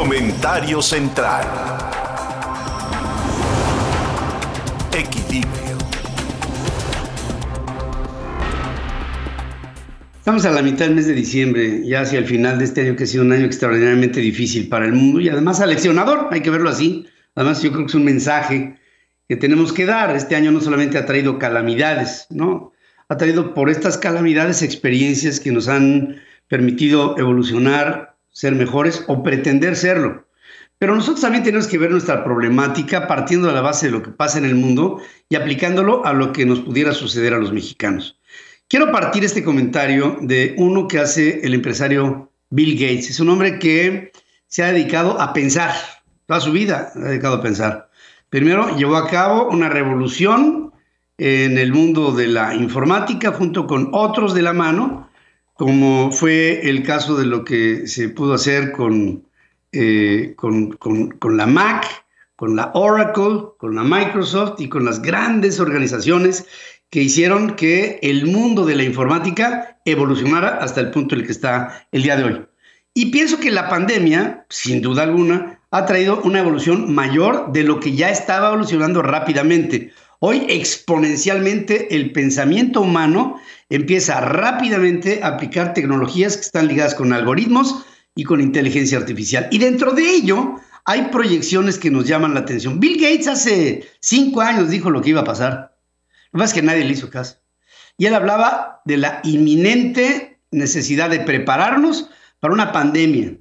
Comentario central. Equilibrio. Estamos a la mitad del mes de diciembre, ya hacia el final de este año que ha sido un año extraordinariamente difícil para el mundo y además aleccionador, hay que verlo así. Además yo creo que es un mensaje que tenemos que dar. Este año no solamente ha traído calamidades, ¿no? Ha traído por estas calamidades experiencias que nos han permitido evolucionar, ser mejores o pretender serlo. Pero nosotros también tenemos que ver nuestra problemática partiendo de la base de lo que pasa en el mundo y aplicándolo a lo que nos pudiera suceder a los mexicanos. Quiero partir este comentario de uno que hace el empresario Bill Gates. Es un hombre que se ha dedicado a pensar, toda su vida ha dedicado a pensar. Primero llevó a cabo una revolución en el mundo de la informática junto con otros de la mano, como fue el caso de lo que se pudo hacer con eh, con, con, la Mac, con la Oracle, con la Microsoft y con las grandes organizaciones que hicieron que el mundo de la informática evolucionara hasta el punto en el que está el día de hoy. Y pienso que la pandemia, sin duda alguna, ha traído una evolución mayor de lo que ya estaba evolucionando rápidamente. Hoy exponencialmente el pensamiento humano empieza rápidamente a aplicar tecnologías que están ligadas con algoritmos y con inteligencia artificial. Y dentro de ello hay proyecciones que nos llaman la atención. Bill Gates hace cinco años dijo lo que iba a pasar. Lo que pasa es que nadie le hizo caso. Y él hablaba de la inminente necesidad de prepararnos para una pandemia.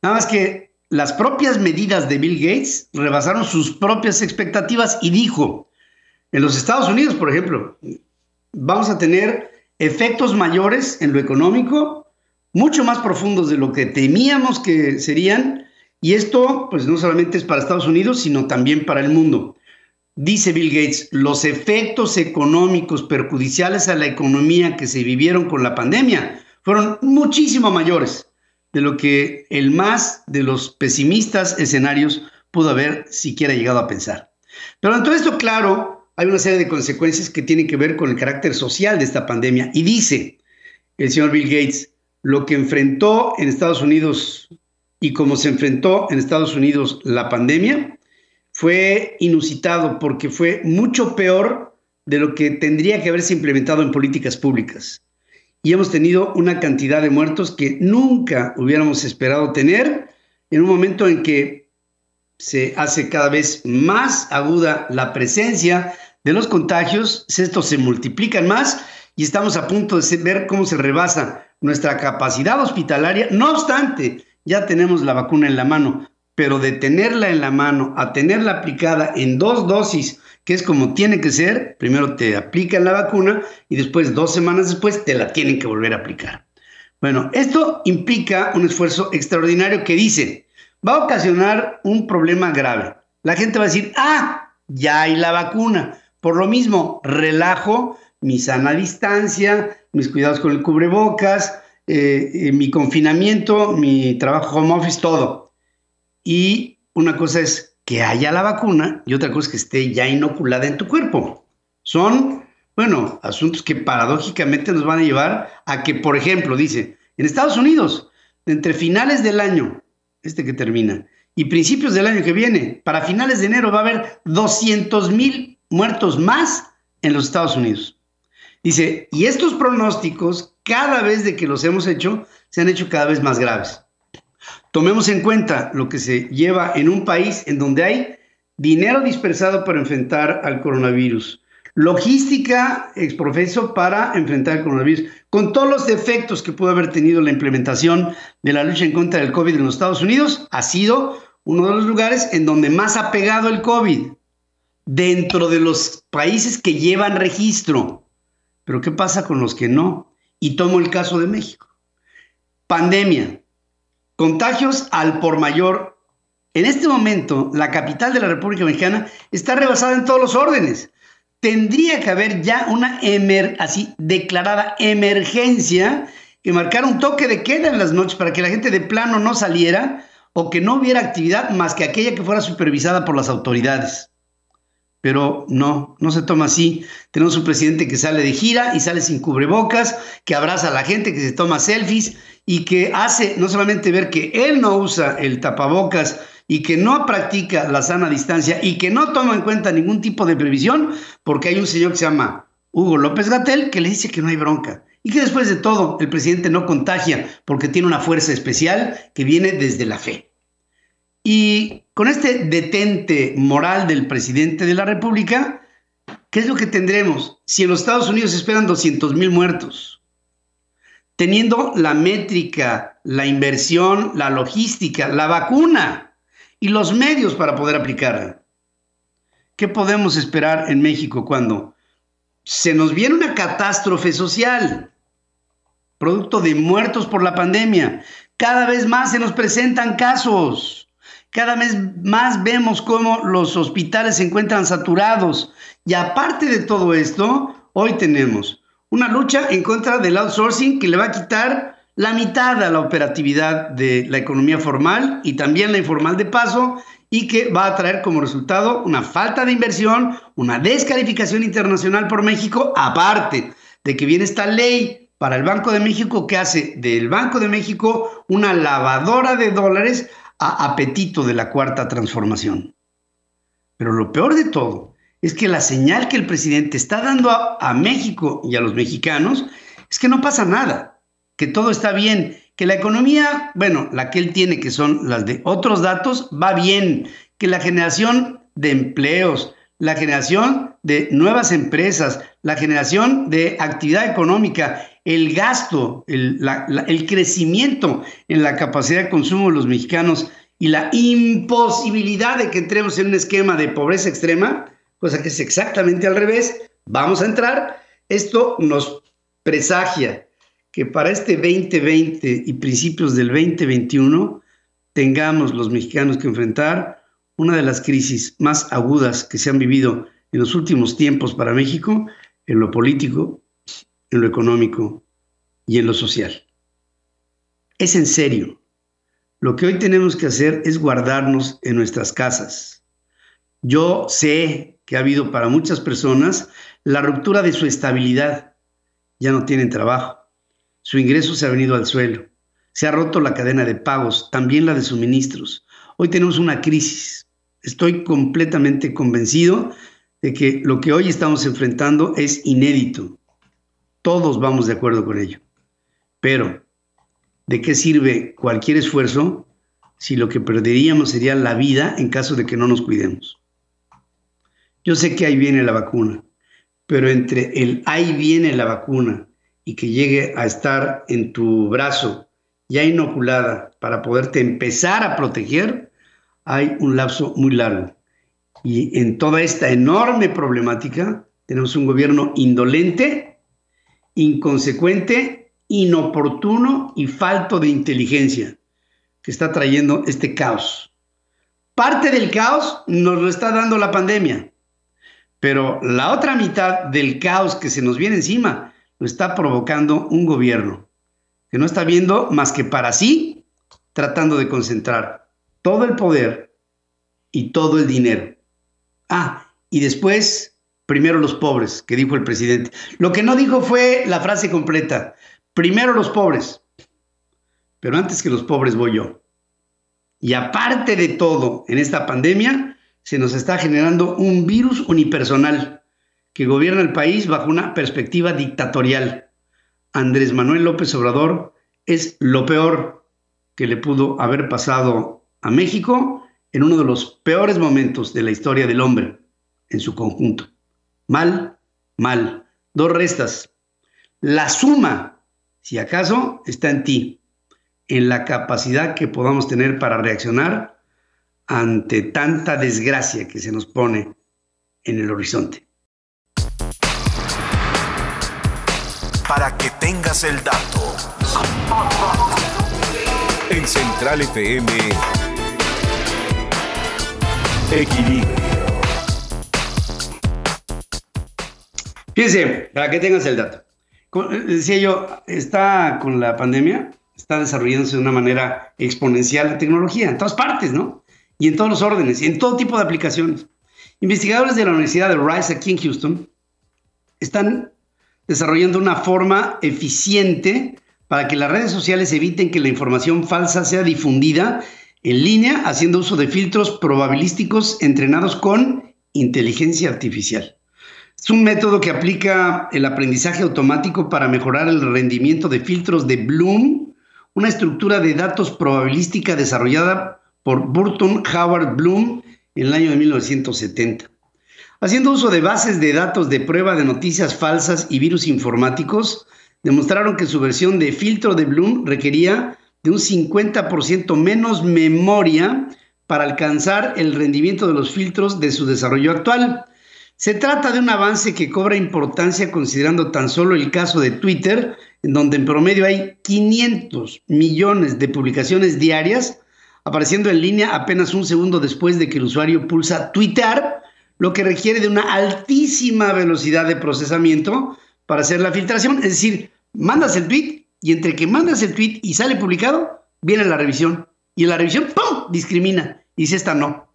Nada más que las propias medidas de Bill Gates rebasaron sus propias expectativas y dijo, en los Estados Unidos, por ejemplo, vamos a tener efectos mayores en lo económico mucho más profundos de lo que temíamos que serían. Y esto, pues no solamente es para Estados Unidos, sino también para el mundo. Dice Bill Gates, los efectos económicos perjudiciales a la economía que se vivieron con la pandemia fueron muchísimo mayores de lo que el más de los pesimistas escenarios pudo haber siquiera llegado a pensar. Pero en todo esto, claro, hay una serie de consecuencias que tienen que ver con el carácter social de esta pandemia. Y dice el señor Bill Gates, lo que enfrentó en Estados Unidos y cómo se enfrentó en Estados Unidos la pandemia fue inusitado porque fue mucho peor de lo que tendría que haberse implementado en políticas públicas. Y hemos tenido una cantidad de muertos que nunca hubiéramos esperado tener en un momento en que se hace cada vez más aguda la presencia de los contagios, estos se multiplican más y estamos a punto de ver cómo se rebasa nuestra capacidad hospitalaria. No obstante, ya tenemos la vacuna en la mano, pero de tenerla en la mano a tenerla aplicada en dos dosis, que es como tiene que ser, primero te aplican la vacuna y después, dos semanas después, te la tienen que volver a aplicar. Bueno, esto implica un esfuerzo extraordinario que dice, va a ocasionar un problema grave. La gente va a decir, ah, ya hay la vacuna. Por lo mismo, relajo mi sana distancia, mis cuidados con el cubrebocas, eh, eh, mi confinamiento, mi trabajo home office, todo. Y una cosa es que haya la vacuna y otra cosa es que esté ya inoculada en tu cuerpo. Son, bueno, asuntos que paradójicamente nos van a llevar a que, por ejemplo, dice, en Estados Unidos, entre finales del año, este que termina, y principios del año que viene, para finales de enero va a haber 200 mil muertos más en los Estados Unidos. Dice, y estos pronósticos, cada vez de que los hemos hecho, se han hecho cada vez más graves. Tomemos en cuenta lo que se lleva en un país en donde hay dinero dispersado para enfrentar al coronavirus, logística exprofeso para enfrentar el coronavirus, con todos los defectos que pudo haber tenido la implementación de la lucha en contra del COVID en los Estados Unidos, ha sido uno de los lugares en donde más ha pegado el COVID, dentro de los países que llevan registro. Pero ¿qué pasa con los que no? Y tomo el caso de México. Pandemia, contagios al por mayor. En este momento, la capital de la República Mexicana está rebasada en todos los órdenes. Tendría que haber ya una así declarada emergencia que marcara un toque de queda en las noches para que la gente de plano no saliera o que no hubiera actividad más que aquella que fuera supervisada por las autoridades. pero no, no se toma así. Tenemos un presidente que sale de gira y sale sin cubrebocas, que abraza a la gente, que se toma selfies y que hace no solamente ver que él no usa el tapabocas y que no practica la sana distancia y que no toma en cuenta ningún tipo de previsión, porque hay un señor que se llama Hugo López Gatel que le dice que no hay bronca y que después de todo el presidente no contagia porque tiene una fuerza especial que viene desde la fe. Y con este detente moral del presidente de la República, ¿qué es lo que tendremos si en los Estados Unidos esperan 200 mil muertos? Teniendo la métrica, la inversión, la logística, la vacuna y los medios para poder aplicarla. ¿Qué podemos esperar en México cuando se nos viene una catástrofe social, producto de muertos por la pandemia? Cada vez más se nos presentan casos cada vez más vemos cómo los hospitales se encuentran saturados. Y aparte de todo esto, hoy tenemos una lucha en contra del outsourcing que le va a quitar la mitad a la operatividad de la economía formal y también la informal de paso y que va a traer como resultado una falta de inversión, una descalificación internacional por México, aparte de que viene esta ley para el Banco de México que hace del Banco de México una lavadora de dólares a apetito de la cuarta transformación. Pero lo peor de todo es que la señal que el presidente está dando a, México y a los mexicanos es que no pasa nada, que todo está bien, que la economía, bueno, la que él tiene, que son las de otros datos, va bien, que la generación de empleos, la generación de nuevas empresas, la generación de actividad económica, el gasto, el, el, crecimiento en la capacidad de consumo de los mexicanos y la imposibilidad de que entremos en un esquema de pobreza extrema, cosa que es exactamente al revés, vamos a entrar. Esto nos presagia que para este 2020 y principios del 2021 tengamos los mexicanos que enfrentar una de las crisis más agudas que se han vivido en los últimos tiempos para México, en lo político, en lo económico y en lo social. Es en serio. Lo que hoy tenemos que hacer es guardarnos en nuestras casas. Yo sé que ha habido para muchas personas la ruptura de su estabilidad. Ya no tienen trabajo. Su ingreso se ha venido al suelo. Se ha roto la cadena de pagos, también la de suministros. Hoy tenemos una crisis. Estoy completamente convencido de que lo que hoy estamos enfrentando es inédito. Todos vamos de acuerdo con ello. Pero, ¿de qué sirve cualquier esfuerzo si lo que perderíamos sería la vida en caso de que no nos cuidemos? Yo sé que ahí viene la vacuna, pero entre el ahí viene la vacuna y que llegue a estar en tu brazo ya inoculada para poderte empezar a proteger, hay un lapso muy largo. Y en toda esta enorme problemática tenemos un gobierno indolente, inconsecuente, inoportuno y falto de inteligencia que está trayendo este caos. Parte del caos nos lo está dando la pandemia, pero la otra mitad del caos que se nos viene encima lo está provocando un gobierno que no está viendo más que para sí, tratando de concentrar todo el poder y todo el dinero. Ah, y después, primero los pobres, que dijo el presidente. Lo que no dijo fue la frase completa. Primero los pobres, pero antes que los pobres voy yo. Y aparte de todo, en esta pandemia se nos está generando un virus unipersonal que gobierna el país bajo una perspectiva dictatorial. Andrés Manuel López Obrador es lo peor que le pudo haber pasado a México en uno de los peores momentos de la historia del hombre en su conjunto. Mal, mal. Dos restas. La suma, si acaso, está en ti, en la capacidad que podamos tener para reaccionar ante tanta desgracia que se nos pone en el horizonte. Para que tengas el dato. En Central FM. Equilibrio. Fíjense, para que tengas el dato. Eh, decía yo, está con la pandemia, está desarrollándose de una manera exponencial la tecnología, en todas partes, ¿no? Y en todos los órdenes, y en todo tipo de aplicaciones. Investigadores de la Universidad de Rice aquí en Houston están desarrollando una forma eficiente para que las redes sociales eviten que la información falsa sea difundida en línea haciendo uso de filtros probabilísticos entrenados con inteligencia artificial. Es un método que aplica el aprendizaje automático para mejorar el rendimiento de filtros de Bloom, una estructura de datos probabilística desarrollada por Burton Howard Bloom en el año de 1970. Haciendo uso de bases de datos de prueba de noticias falsas y virus informáticos, demostraron que su versión de filtro de Bloom requería de un 50% menos memoria para alcanzar el rendimiento de los filtros de su desarrollo actual. Se trata de un avance que cobra importancia considerando tan solo el caso de Twitter, en donde en promedio hay 500 millones de publicaciones diarias apareciendo en línea apenas un segundo después de que el usuario pulsa Twitter, lo que requiere de una altísima velocidad de procesamiento para hacer la filtración. Es decir, mandas el tweet y entre que mandas el tweet y sale publicado, viene la revisión. Y la revisión, ¡pum!, discrimina. Y dice, esta no.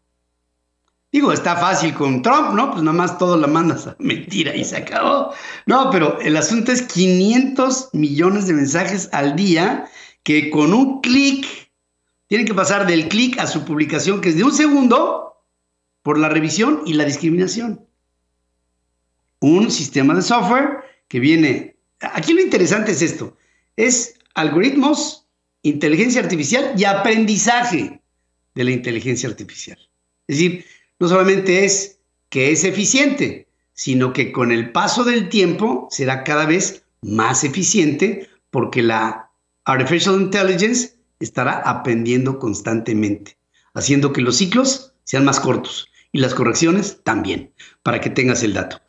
Digo, está fácil con Trump, ¿no? Pues nada más todo la mandas mentira y se acabó. No, pero el asunto es 500 millones de mensajes al día que con un clic tienen que pasar del clic a su publicación, que es de un segundo, por la revisión y la discriminación. Un sistema de software que viene... Aquí lo interesante es esto. Es algoritmos, inteligencia artificial y aprendizaje de la inteligencia artificial. Es decir, no solamente es que es eficiente, sino que con el paso del tiempo será cada vez más eficiente porque la artificial intelligence estará aprendiendo constantemente, haciendo que los ciclos sean más cortos y las correcciones también, para que tengas el dato.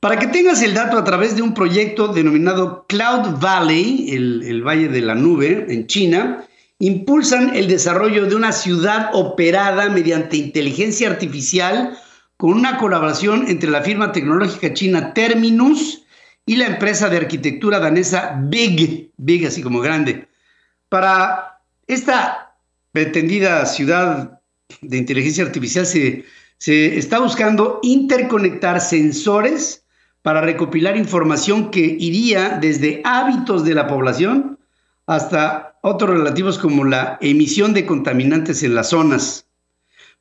Para que tengas el dato a través de un proyecto denominado Cloud Valley, el, el Valle de la Nube en China, impulsan el desarrollo de una ciudad operada mediante inteligencia artificial con una colaboración entre la firma tecnológica china Terminus y la empresa de arquitectura danesa Big, Big así como grande. Para esta pretendida ciudad de inteligencia artificial se, está buscando interconectar sensores para recopilar información que iría desde hábitos de la población hasta otros relativos como la emisión de contaminantes en las zonas.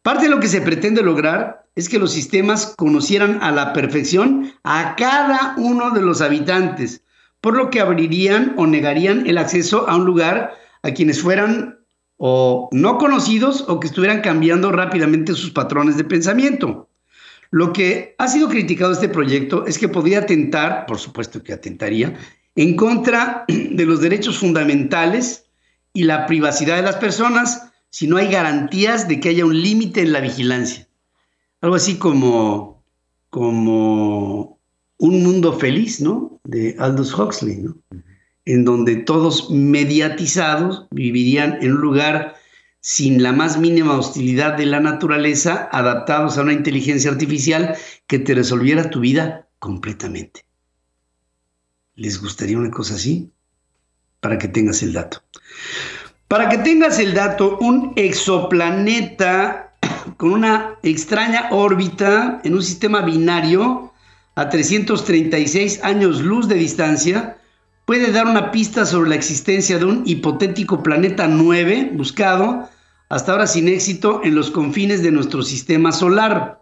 Parte de lo que se pretende lograr es que los sistemas conocieran a la perfección a cada uno de los habitantes, por lo que abrirían o negarían el acceso a un lugar a quienes fueran o no conocidos o que estuvieran cambiando rápidamente sus patrones de pensamiento. Lo que ha sido criticado este proyecto es que podría atentar, por supuesto que atentaría, en contra de los derechos fundamentales y la privacidad de las personas si no hay garantías de que haya un límite en la vigilancia. Algo así como, como un mundo feliz, ¿no? De Aldous Huxley, ¿no? En donde todos mediatizados vivirían en un lugar sin la más mínima hostilidad de la naturaleza, adaptados a una inteligencia artificial que te resolviera tu vida completamente. ¿Les gustaría una cosa así? Para que tengas el dato. Para que tengas el dato, un exoplaneta con una extraña órbita en un sistema binario a 336 años luz de distancia, puede dar una pista sobre la existencia de un hipotético planeta 9 buscado, hasta ahora sin éxito, en los confines de nuestro sistema solar.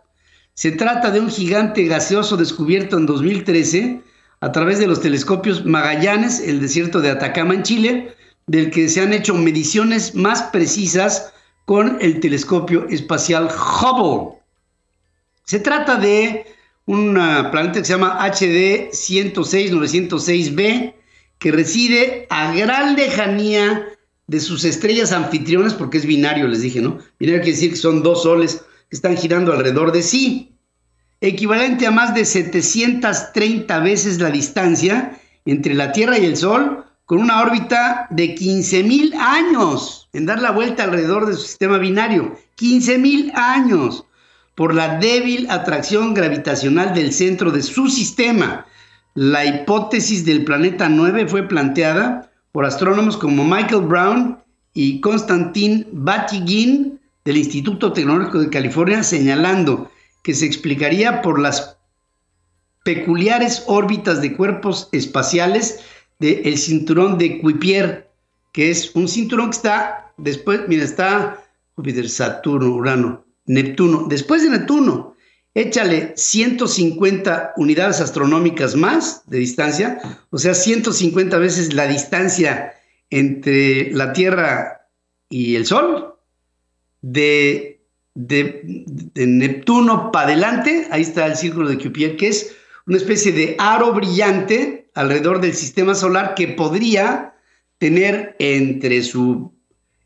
Se trata de un gigante gaseoso descubierto en 2013 a través de los telescopios Magallanes, el desierto de Atacama en Chile, del que se han hecho mediciones más precisas con el telescopio espacial Hubble. Se trata de un planeta que se llama HD 106906b, que reside a gran lejanía de sus estrellas anfitrionas, porque es binario, les dije, ¿no? Binario quiere decir que son dos soles que están girando alrededor de sí, equivalente a más de 730 veces la distancia entre la Tierra y el Sol, con una órbita de 15.000 años en dar la vuelta alrededor de su sistema binario. 15.000 años por la débil atracción gravitacional del centro de su sistema la hipótesis del planeta 9 fue planteada por astrónomos como Michael Brown y Konstantin Batygin del Instituto Tecnológico de California, señalando que se explicaría por las peculiares órbitas de cuerpos espaciales del cinturón de Kuiper, que es un cinturón que está después, mira, está Saturno, Urano, Neptuno. Después de Neptuno, échale 150 unidades astronómicas más de distancia, o sea, 150 veces la distancia entre la Tierra y el Sol, de, de, Neptuno para adelante, ahí está el círculo de Kuiper, que es una especie de aro brillante alrededor del sistema solar que podría tener entre su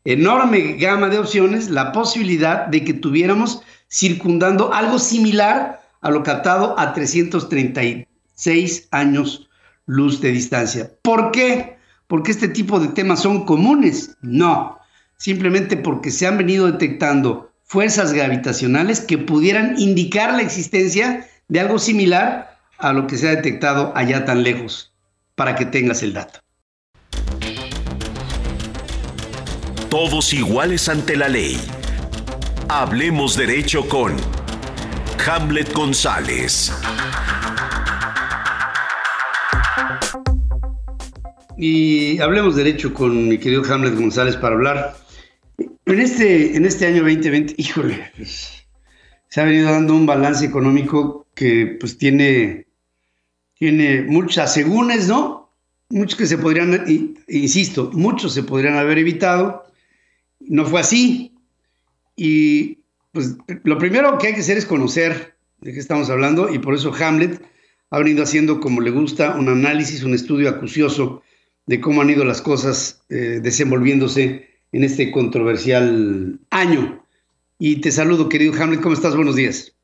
enorme gama de opciones la posibilidad de que tuviéramos circundando algo similar a lo captado a 336 años luz de distancia. ¿Por qué? Porque este tipo de temas son comunes. No, simplemente porque se han venido detectando fuerzas gravitacionales que pudieran indicar la existencia de algo similar a lo que se ha detectado allá tan lejos, para que tengas el dato. Todos iguales ante la ley. Hablemos derecho con Hamlet González. Y hablemos derecho con mi querido Hamlet González para hablar en este, en este año 2020, híjole, pues, se ha venido dando un balance económico que pues tiene, tiene muchas segúnes, ¿no? Muchos que se podrían, insisto, muchos se podrían haber evitado. No fue así. Y pues lo primero que hay que hacer es conocer de qué estamos hablando y por eso Hamlet ha venido haciendo como le gusta un análisis, un estudio acucioso de cómo han ido las cosas eh, desenvolviéndose en este controversial año. Y te saludo, querido Hamlet, ¿cómo estás? Buenos días.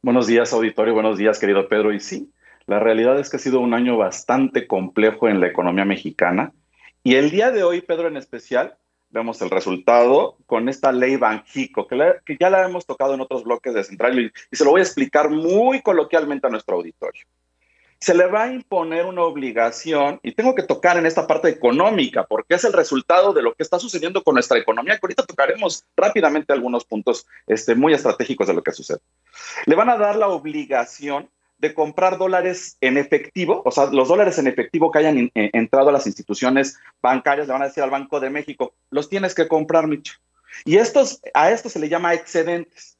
Buenos días, auditorio, buenos días, querido Pedro. Y sí, la realidad es que ha sido un año bastante complejo en la economía mexicana. Y el día de hoy, Pedro, en especial, vemos el resultado con esta ley Banjico, que, que ya la hemos tocado en otros bloques de Central y se lo voy a explicar muy coloquialmente a nuestro auditorio se le va a imponer una obligación, y tengo que tocar en esta parte económica, porque es el resultado de lo que está sucediendo con nuestra economía, que ahorita tocaremos rápidamente algunos puntos este, muy estratégicos de lo que sucede. Le van a dar la obligación de comprar dólares en efectivo, o sea, los dólares en efectivo que hayan entrado a las instituciones bancarias, le van a decir al Banco de México, los tienes que comprar, Micho. Y estos, a esto se le llama excedentes.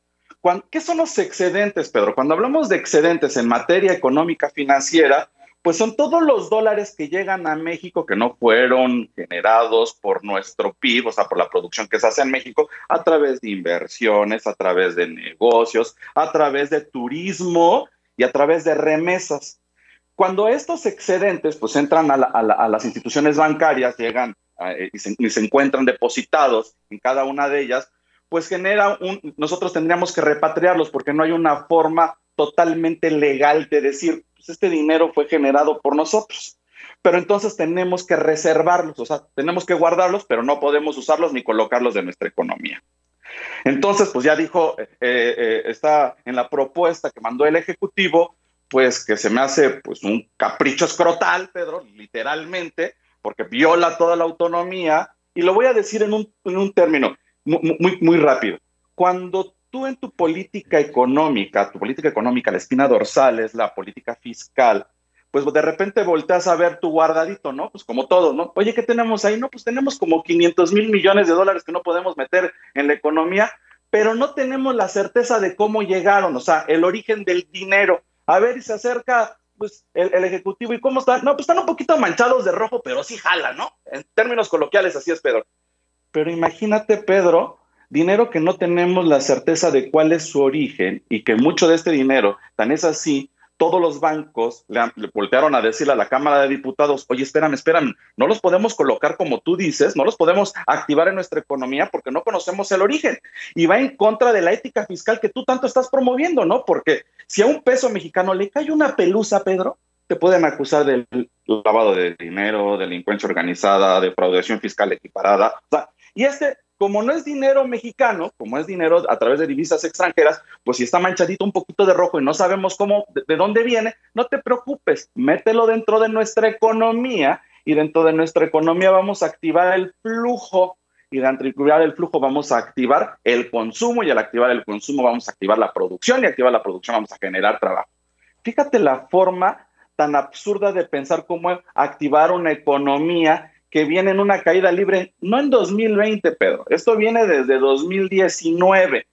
¿Qué son los excedentes, Pedro? Cuando hablamos de excedentes en materia económica financiera, pues son todos los dólares que llegan a México que no fueron generados por nuestro PIB, o sea, por la producción que se hace en México, a través de inversiones, a través de negocios, a través de turismo y a través de remesas. Cuando estos excedentes pues entran a, las instituciones bancarias, llegan eh, y se encuentran depositados en cada una de ellas, pues genera un, nosotros tendríamos que repatriarlos porque no hay una forma totalmente legal de decir, pues este dinero fue generado por nosotros. Pero entonces tenemos que reservarlos, o sea, tenemos que guardarlos, pero no podemos usarlos ni colocarlos de nuestra economía. Entonces, pues ya dijo, eh, eh, está en la propuesta que mandó el Ejecutivo, pues que se me hace pues un capricho escrotal, Pedro, literalmente, porque viola toda la autonomía, y lo voy a decir en un, en un término, muy, muy rápido. Cuando tú en tu política económica, tu política económica, la espina dorsal es la política fiscal, pues de repente volteas a ver tu guardadito, ¿no? Pues como todo, ¿no? Oye, ¿qué tenemos ahí? No, pues tenemos como 500 mil millones de dólares que no podemos meter en la economía, pero no tenemos la certeza de cómo llegaron, o sea, el origen del dinero. A ver, y se acerca pues el, el, ejecutivo y cómo están. No, pues están un poquito manchados de rojo, pero sí jala, ¿no? En términos coloquiales, así es, Pedro. Pero imagínate, Pedro, dinero que no tenemos la certeza de cuál es su origen y que mucho de este dinero, tan es así, todos los bancos le, voltearon a decirle a la Cámara de Diputados, oye, espérame, espérame, no los podemos colocar como tú dices, no los podemos activar en nuestra economía porque no conocemos el origen. Y va en contra de la ética fiscal que tú tanto estás promoviendo, ¿no? Porque si a un peso mexicano le cae una pelusa, Pedro, te pueden acusar del lavado de dinero, delincuencia organizada, defraudación fiscal equiparada. O sea, y este, como no es dinero mexicano, como es dinero a través de divisas extranjeras, pues si está manchadito un poquito de rojo y no sabemos cómo, de, dónde viene, no te preocupes, mételo dentro de nuestra economía y dentro de nuestra economía vamos a activar el flujo y de activar el flujo vamos a activar el consumo y al activar el consumo vamos a activar la producción y activar la producción vamos a generar trabajo. Fíjate la forma tan absurda de pensar cómo activar una economía que viene en una caída libre, no en 2020, Pedro, esto viene desde 2019.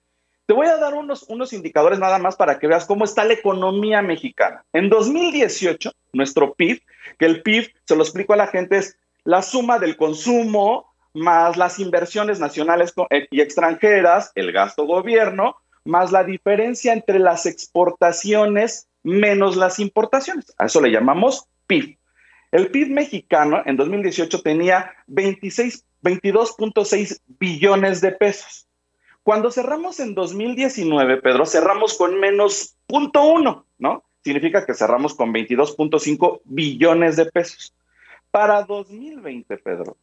Te voy a dar unos, unos indicadores nada más para que veas cómo está la economía mexicana. En 2018, nuestro PIB, que el PIB, se lo explico a la gente, es la suma del consumo más las inversiones nacionales eh, y extranjeras, el gasto gobierno, más la diferencia entre las exportaciones menos las importaciones. A eso le llamamos PIB. El PIB mexicano en 2018 tenía 22.6 billones de pesos. Cuando cerramos en 2019, Pedro, cerramos con menos 0.1, ¿no? Significa que cerramos con 22.5 billones de pesos. Para 2020, Pedro,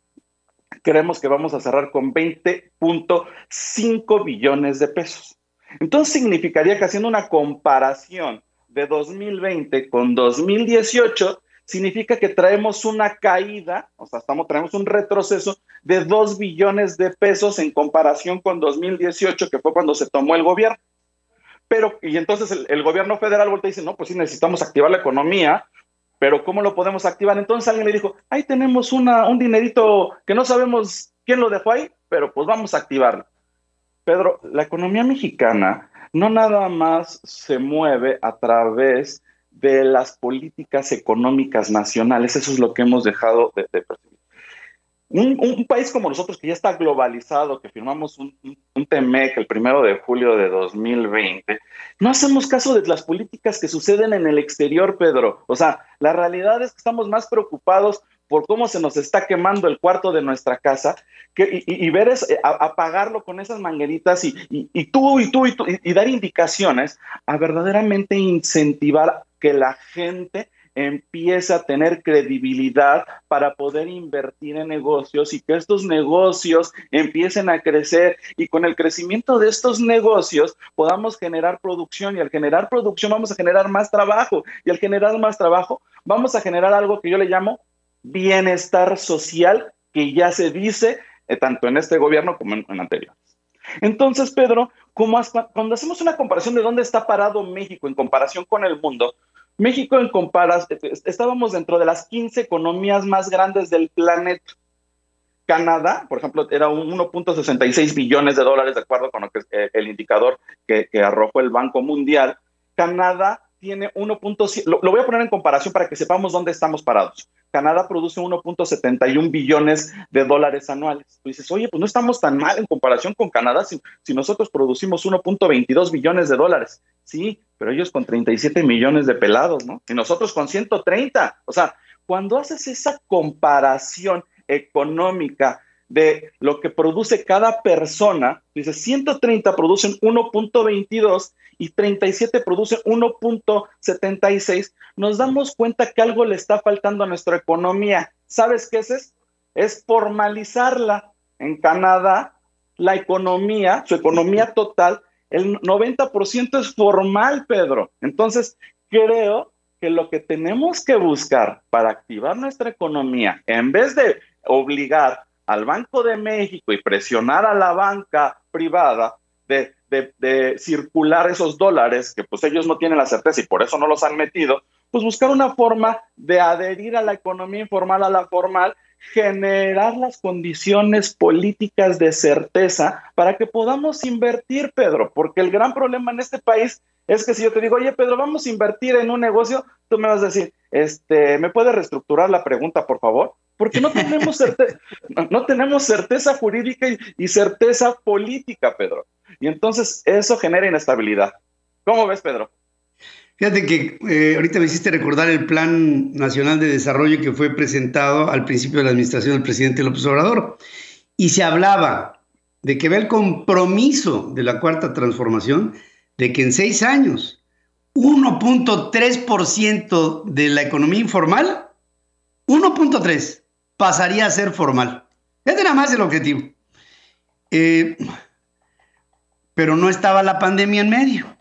creemos que vamos a cerrar con 20.5 billones de pesos. Entonces significaría que haciendo una comparación de 2020 con 2018, significa que traemos una caída, o sea, estamos, traemos un retroceso de 2 billones de pesos en comparación con 2018, que fue cuando se tomó el gobierno. Pero, y entonces el, gobierno federal voltea y dice, no, pues sí necesitamos activar la economía, pero ¿cómo lo podemos activar? Entonces alguien le dijo, ahí tenemos un dinerito que no sabemos quién lo dejó ahí, pero pues vamos a activarlo. Pedro, la economía mexicana no nada más se mueve a través de las políticas económicas nacionales. Eso es lo que hemos dejado de, percibir. Un, país como nosotros que ya está globalizado, que firmamos un, un, TMEC el primero de julio de 2020, no hacemos caso de las políticas que suceden en el exterior, Pedro. O sea, la realidad es que estamos más preocupados por cómo se nos está quemando el cuarto de nuestra casa que, y, ver es, eh, apagarlo con esas mangueritas y, y, tú y tú y tú y dar indicaciones a verdaderamente incentivar que la gente empiece a tener credibilidad para poder invertir en negocios y que estos negocios empiecen a crecer y con el crecimiento de estos negocios podamos generar producción y al generar producción vamos a generar más trabajo y al generar más trabajo vamos a generar algo que yo le llamo bienestar social que ya se dice eh, tanto en este gobierno como en, en anteriores. Entonces, Pedro, como cuando hacemos una comparación de dónde está parado México en comparación con el mundo, México en comparación, estábamos dentro de las 15 economías más grandes del planeta. Canadá, por ejemplo, era un 1.66 billones de dólares, de acuerdo con lo que, eh, el indicador que, que arrojó el Banco Mundial. Canadá tiene 1.7, lo, lo, voy a poner en comparación para que sepamos dónde estamos parados. Canadá produce 1.71 billones de dólares anuales. Tú dices, oye, pues no estamos tan mal en comparación con Canadá si, si nosotros producimos 1.22 billones de dólares. Sí, pero ellos con 37 millones de pelados, ¿no? Y nosotros con 130. O sea, cuando haces esa comparación económica de lo que produce cada persona, dices 130 producen 1.22 y 37 producen 1.76, nos damos cuenta que algo le está faltando a nuestra economía. ¿Sabes qué es? Es formalizarla. En Canadá, la economía, su economía total, el 90% es formal, Pedro. Entonces, creo que lo que tenemos que buscar para activar nuestra economía, en vez de obligar al Banco de México y presionar a la banca privada de, circular esos dólares, que pues ellos no tienen la certeza y por eso no los han metido, pues buscar una forma de adherir a la economía informal a la formal, generar las condiciones políticas de certeza para que podamos invertir, Pedro, porque el gran problema en este país es que si yo te digo, oye, Pedro, vamos a invertir en un negocio, tú me vas a decir, este, ¿me puedes reestructurar la pregunta, por favor? Porque no tenemos, certeza, no tenemos certeza jurídica y, certeza política, Pedro. Y entonces eso genera inestabilidad. ¿Cómo ves, Pedro? Fíjate que eh, ahorita me hiciste recordar el Plan Nacional de Desarrollo que fue presentado al principio de la administración del presidente López Obrador. Y se hablaba de que ve el compromiso de la cuarta transformación de que en seis años 1.3% de la economía informal, 1.3 pasaría a ser formal. Ese era más el objetivo. Eh, pero no estaba la pandemia en medio.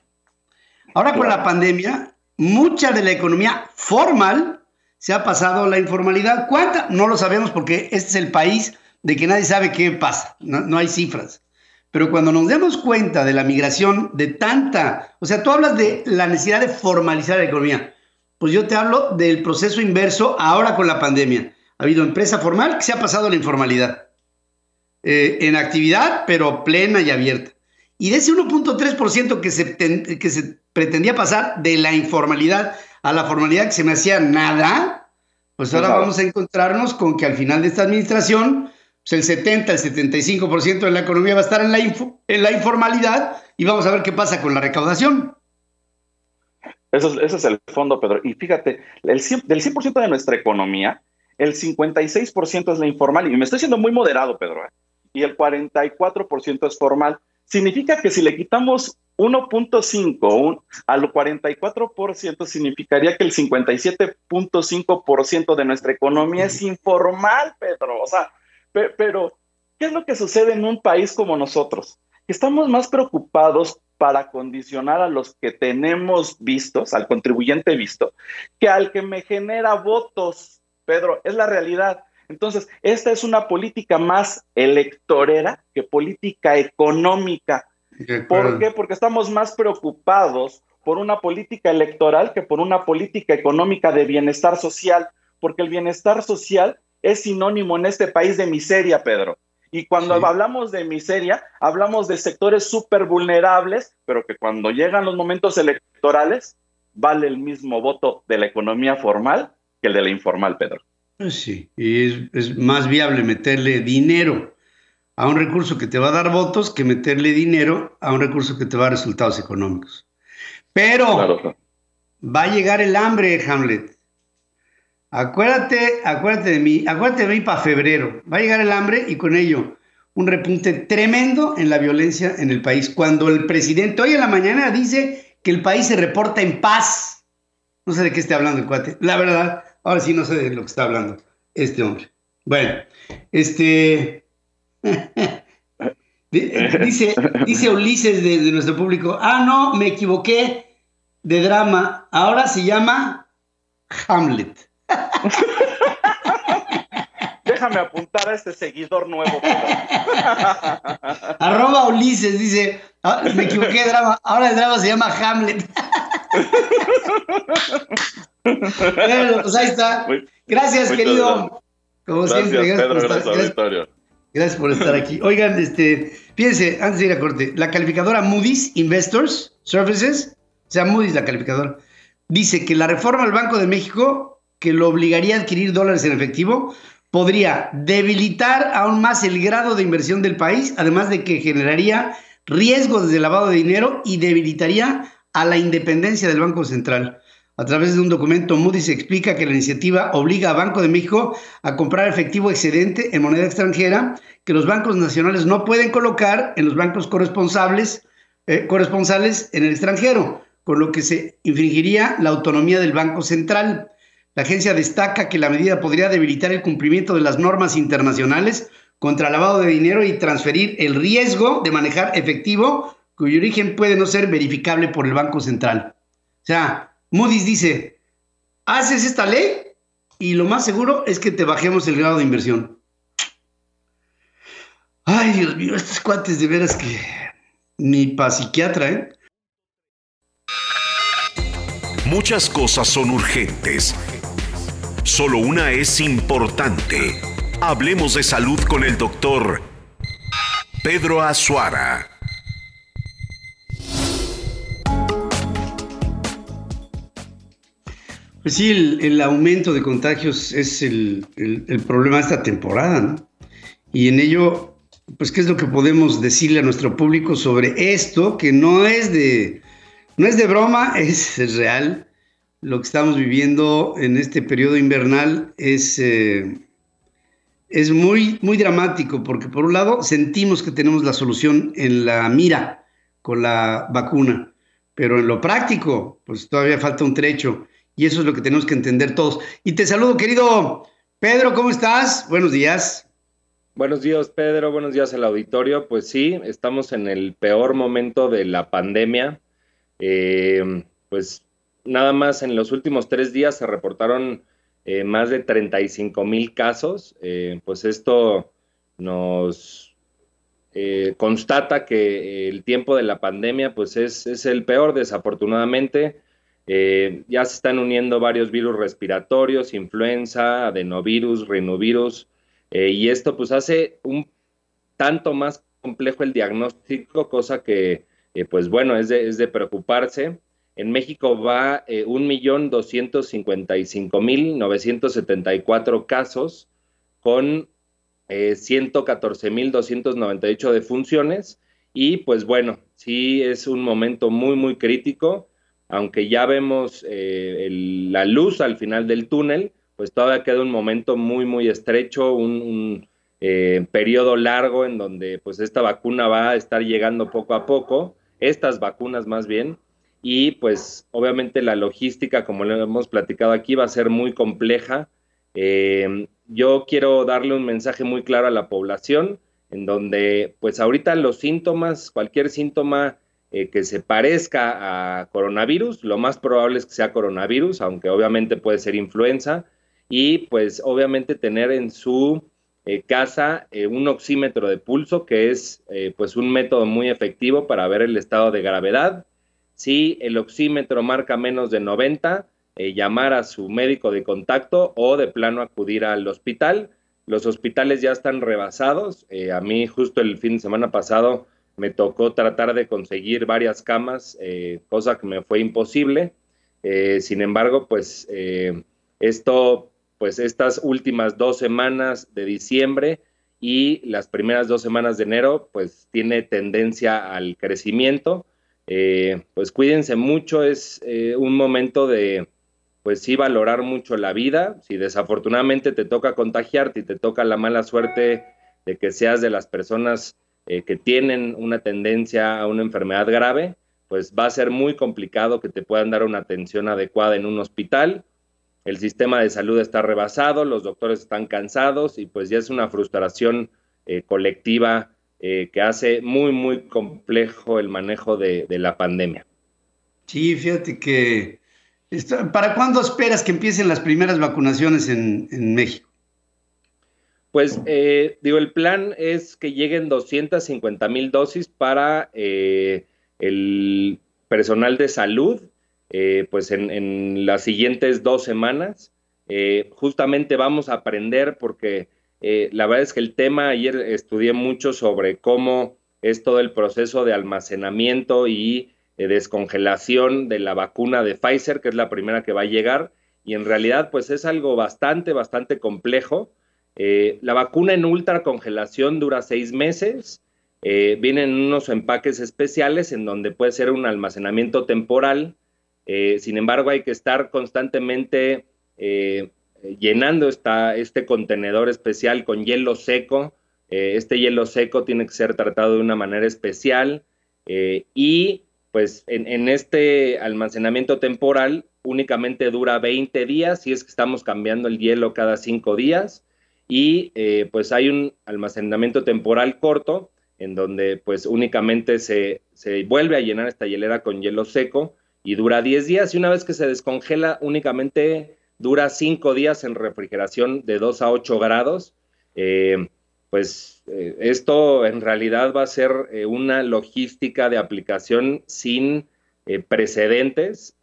Ahora con la pandemia, mucha de la economía formal se ha pasado a la informalidad. ¿Cuánta? No lo sabemos porque este es el país de que nadie sabe qué pasa, no, hay cifras. Pero cuando nos demos cuenta de la migración de tanta, o sea, tú hablas de la necesidad de formalizar la economía, pues yo te hablo del proceso inverso ahora con la pandemia. Ha habido empresa formal que se ha pasado a la informalidad, eh, en actividad, pero plena y abierta. Y de ese 1.3% que se, que se pretendía pasar de la informalidad a la formalidad que se me hacía nada, pues ahora vamos a encontrarnos con que al final de esta administración, pues el 70, el 75% de la economía va a estar en la, en la informalidad y vamos a ver qué pasa con la recaudación. Eso, ese es el fondo, Pedro. Y fíjate, el del 100% de nuestra economía, el 56% es la informal. Y me estoy siendo muy moderado, Pedro. ¿eh? Y el 44% es formal. Significa que si le quitamos 1.5 al 44% significaría que el 57.5% de nuestra economía es informal, Pedro. O sea, pero, ¿qué es lo que sucede en un país como nosotros? Estamos más preocupados para condicionar a los que tenemos vistos, al contribuyente visto, que al que me genera votos, Pedro, es la realidad. Entonces, esta es una política más electorera que política económica. ¿Por qué? Porque estamos más preocupados por una política electoral que por una política económica de bienestar social, porque el bienestar social es sinónimo en este país de miseria, Pedro. Y cuando hablamos de miseria, hablamos de sectores súper vulnerables, pero que cuando llegan los momentos electorales, vale el mismo voto de la economía formal que el de la informal, Pedro. Pues sí, y es más viable meterle dinero a un recurso que te va a dar votos que meterle dinero a un recurso que te va a dar resultados económicos. Pero va a llegar el hambre, Hamlet. Acuérdate, acuérdate de mí, acuérdate de mí para febrero. Va a llegar el hambre y con ello un repunte tremendo en la violencia en el país. Cuando el presidente hoy en la mañana dice que el país se reporta en paz. No sé de qué esté hablando el cuate. La verdad, ahora sí no sé de lo que está hablando este hombre. Bueno, este, dice, dice Ulises de, nuestro público, ah, no, me equivoqué de drama, ahora se llama Hamlet. Déjame apuntar a este seguidor nuevo. Arroba Ulises dice, ah, me equivoqué de drama, ahora el drama se llama Hamlet. Pues ahí está. Gracias, querido. Como siempre, gracias, por Gracias por estar aquí. Oigan, este, fíjense, antes de ir a corte, la calificadora Moody's Investors Services, o sea, Moody's la calificadora, dice que la reforma al Banco de México, que lo obligaría a adquirir dólares en efectivo, podría debilitar aún más el grado de inversión del país, además de que generaría riesgos de lavado de dinero y debilitaría a la independencia del Banco Central. A través de un documento, Moody's explica que la iniciativa obliga a Banco de México a comprar efectivo excedente en moneda extranjera que los bancos nacionales no pueden colocar en los bancos corresponsables, eh, corresponsales en el extranjero, con lo que se infringiría la autonomía del Banco Central. La agencia destaca que la medida podría debilitar el cumplimiento de las normas internacionales contra lavado de dinero y transferir el riesgo de manejar efectivo cuyo origen puede no ser verificable por el Banco Central. O sea, Moody's dice, haces esta ley y lo más seguro es que te bajemos el grado de inversión. Ay, Dios mío, estos cuates de veras que ni para psiquiatra, ¿eh? Muchas cosas son urgentes. Solo una es importante. Hablemos de salud con el doctor Pedro Azuara. Pues sí, el, aumento de contagios es el, problema de esta temporada, ¿no? Y en ello, pues, ¿qué es lo que podemos decirle a nuestro público sobre esto? Que no es de, no es de broma, es, real. Lo que estamos viviendo en este periodo invernal es, eh, es muy, muy dramático, porque por un lado sentimos que tenemos la solución en la mira con la vacuna, pero en lo práctico, pues todavía falta un trecho. Y eso es lo que tenemos que entender todos. Y te saludo, querido Pedro, ¿cómo estás? Buenos días. Buenos días, Pedro. Buenos días al auditorio. Pues sí, estamos en el peor momento de la pandemia. Eh, pues nada más en los últimos tres días se reportaron eh, más de 35 mil casos. Eh, pues esto nos eh, constata que el tiempo de la pandemia pues es, es el peor desafortunadamente. Eh, ya se están uniendo varios virus respiratorios, influenza, adenovirus, rinovirus, eh, y esto pues hace un tanto más complejo el diagnóstico, cosa que pues bueno, es de, preocuparse. En México va 1.255.974 casos con eh, 114.298 defunciones y pues bueno, sí es un momento muy, muy crítico, aunque ya vemos eh, la luz al final del túnel, pues todavía queda un momento muy, muy estrecho, un, eh, periodo largo en donde pues esta vacuna va a estar llegando poco a poco, estas vacunas más bien, y pues obviamente la logística, como lo hemos platicado aquí, va a ser muy compleja. Eh, yo quiero darle un mensaje muy claro a la población, en donde pues ahorita los síntomas, cualquier síntoma eh, que se parezca a coronavirus, lo más probable es que sea coronavirus, aunque obviamente puede ser influenza, y pues obviamente tener en su eh, casa eh, un oxímetro de pulso, que es pues un método muy efectivo para ver el estado de gravedad. Si el oxímetro marca menos de 90, eh, llamar a su médico de contacto o de plano acudir al hospital. Los hospitales ya están rebasados. A mí justo el fin de semana pasado me tocó tratar de conseguir varias camas, eh, cosa que me fue imposible. sin embargo, pues esto, pues estas últimas dos semanas de diciembre y las primeras dos semanas de enero, pues tiene tendencia al crecimiento. pues cuídense mucho, es un momento de, pues sí valorar mucho la vida. Si desafortunadamente te toca contagiarte y te toca la mala suerte de que seas de las personas eh, que tienen una tendencia a una enfermedad grave, pues va a ser muy complicado que te puedan dar una atención adecuada en un hospital. El sistema de salud está rebasado, los doctores están cansados y pues ya es una frustración eh, colectiva eh, que hace muy, muy complejo el manejo de, de la pandemia. Sí, fíjate que ¿Para cuándo esperas que empiecen las primeras vacunaciones en, México? Pues eh, digo, el plan es que lleguen 250 mil dosis para eh, el personal de salud, eh, pues en, las siguientes dos semanas. justamente vamos a aprender porque la verdad es que el tema, ayer estudié mucho sobre cómo es todo el proceso de almacenamiento y descongelación de la vacuna de Pfizer, que es la primera que va a llegar, y en realidad pues es algo bastante, bastante complejo. Eh, la vacuna en ultracongelación dura seis meses, eh, vienen unos empaques especiales en donde puede ser un almacenamiento temporal, eh, sin embargo hay que estar constantemente llenando esta, este contenedor especial con hielo seco, este hielo seco tiene que ser tratado de una manera especial. Y pues en, este almacenamiento temporal únicamente dura 20 días si es que estamos cambiando el hielo cada 5 días y eh, pues hay un almacenamiento temporal corto en donde pues únicamente se, se, vuelve a llenar esta hielera con hielo seco y dura 10 días y una vez que se descongela únicamente dura 5 días en refrigeración de 2 a 8 grados. Eh, pues eh, esto en realidad va a ser una logística de aplicación sin precedentes.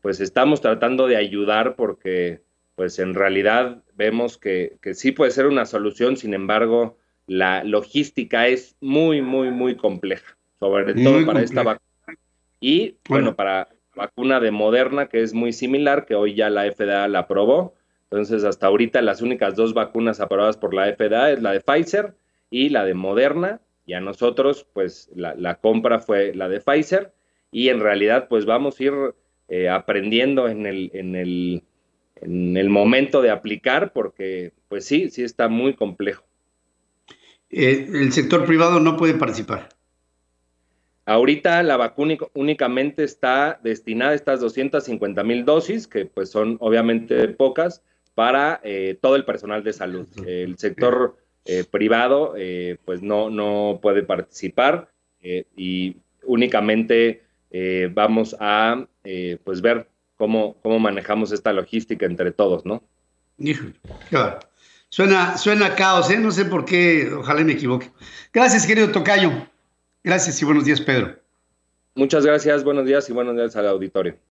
pues estamos tratando de ayudar porque pues en realidad vemos que, sí puede ser una solución, sin embargo, la logística es muy, muy, muy compleja, sobre todo para esta vacuna. Y bueno, para vacuna de Moderna, que es muy similar, que hoy ya la FDA la aprobó, entonces, hasta ahorita las únicas dos vacunas aprobadas por la FDA es la de Pfizer y la de Moderna. Y a nosotros, pues la, compra fue la de Pfizer. Y en realidad, pues vamos a ir eh, aprendiendo en el, en, el, en el momento de aplicar, porque pues sí, sí está muy complejo. Eh, el sector privado no puede participar. Ahorita la vacuna únicamente está destinada a estas 250 mil dosis, que pues son obviamente pocas, para eh, todo el personal de salud. El sector eh, privado eh, pues no, no puede participar y únicamente vamos a pues ver cómo, cómo manejamos esta logística entre todos, ¿no? Claro. Suena, suena caos, ¿eh? No sé por qué, ojalá me equivoque. Gracias, querido Tocayo. Gracias y buenos días, Pedro. Muchas gracias, buenos días y buenos días al auditorio.